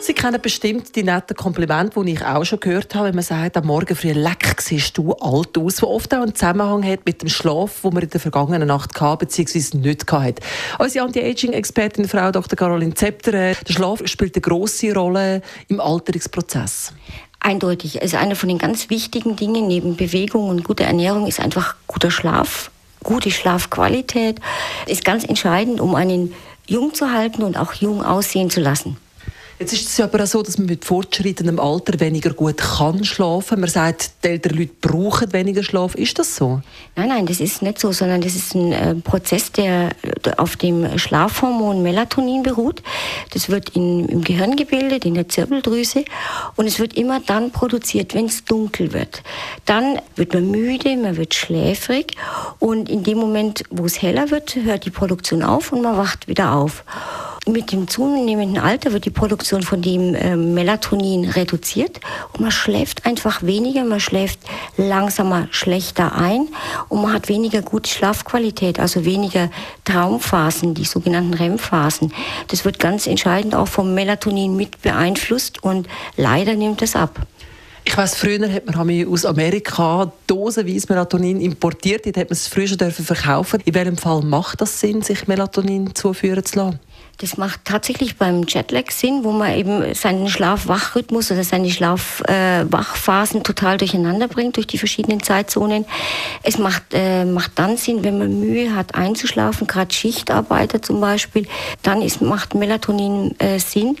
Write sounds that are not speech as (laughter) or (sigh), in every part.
Sie kennen bestimmt die netten Komplimente, die ich auch schon gehört habe, wenn man sagt, am Morgen früh leck siehst du alt aus, was oft auch einen Zusammenhang hat mit dem Schlaf, den man in der vergangenen Nacht hatte, bzw. nicht hatte. Unsere Anti-Aging-Expertin, Frau Dr. Caroline Zepter, äh, der Schlaf spielt eine grosse Rolle im Alterungsprozess. Eindeutig. Also eine von den ganz wichtigen Dingen neben Bewegung und guter Ernährung ist einfach guter Schlaf. Gute Schlafqualität ist ganz entscheidend, um einen jung zu halten und auch jung aussehen zu lassen. Jetzt ist es ja aber auch so, dass man mit fortschreitendem Alter weniger gut kann schlafen. Man sagt, die älteren Leute brauchen weniger Schlaf. Ist das so? Nein, nein, das ist nicht so, sondern das ist ein äh, Prozess, der auf dem Schlafhormon Melatonin beruht. Das wird in, im Gehirn gebildet, in der Zirbeldrüse und es wird immer dann produziert, wenn es dunkel wird. Dann wird man müde, man wird schläfrig und in dem Moment, wo es heller wird, hört die Produktion auf und man wacht wieder auf mit dem zunehmenden Alter wird die Produktion von dem äh, Melatonin reduziert und man schläft einfach weniger, man schläft langsamer, schlechter ein und man hat weniger gute Schlafqualität, also weniger Traumphasen, die sogenannten REM-Phasen. Das wird ganz entscheidend auch vom Melatonin mit beeinflusst und leider nimmt es ab. Ich weiß, früher hat man aus Amerika dosenweise Melatonin importiert. Dort hat man es früher schon verkaufen. In welchem Fall macht das Sinn, sich Melatonin zuführen zu lassen? Das macht tatsächlich beim Jetlag Sinn, wo man eben seinen Schlaf-Wach-Rhythmus oder seine Schlaf-Wachphasen total durcheinander bringt durch die verschiedenen Zeitzonen. Es macht, äh, macht dann Sinn, wenn man Mühe hat einzuschlafen, gerade Schichtarbeiter zum Beispiel, dann ist, macht Melatonin äh, Sinn.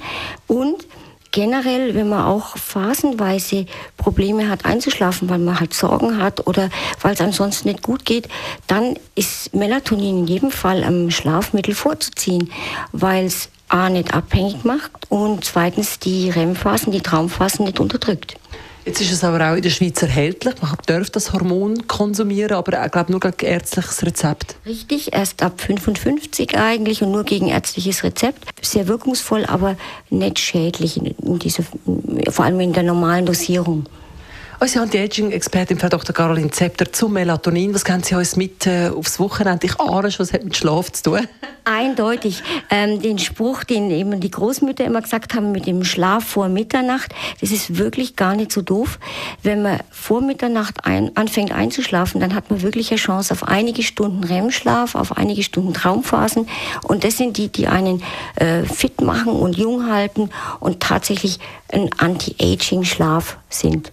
Und generell, wenn man auch phasenweise Probleme hat einzuschlafen, weil man halt Sorgen hat oder weil es ansonsten nicht gut geht, dann ist Melatonin in jedem Fall am Schlafmittel vorzuziehen, weil es A nicht abhängig macht und zweitens die REM-Phasen, die Traumphasen nicht unterdrückt. Jetzt ist es aber auch in der Schweiz erhältlich. Man darf das Hormon konsumieren, aber ich glaube nur gegen ärztliches Rezept. Richtig, erst ab 55 eigentlich und nur gegen ärztliches Rezept. Sehr wirkungsvoll, aber nicht schädlich in dieser, vor allem in der normalen Dosierung. Unsere Anti-Aging-Expertin, Frau Dr. Caroline Zepter, zum Melatonin. Was können Sie uns mit äh, aufs Wochenende? Ich ahne schon, was hat mit Schlaf zu tun? (laughs) Eindeutig. Ähm, den Spruch, den eben die Großmütter immer gesagt haben mit dem Schlaf vor Mitternacht, das ist wirklich gar nicht so doof. Wenn man vor Mitternacht ein, anfängt einzuschlafen, dann hat man wirklich eine Chance auf einige Stunden REM-Schlaf, auf einige Stunden Traumphasen. Und das sind die, die einen äh, fit machen und jung halten und tatsächlich ein Anti-Aging-Schlaf sind.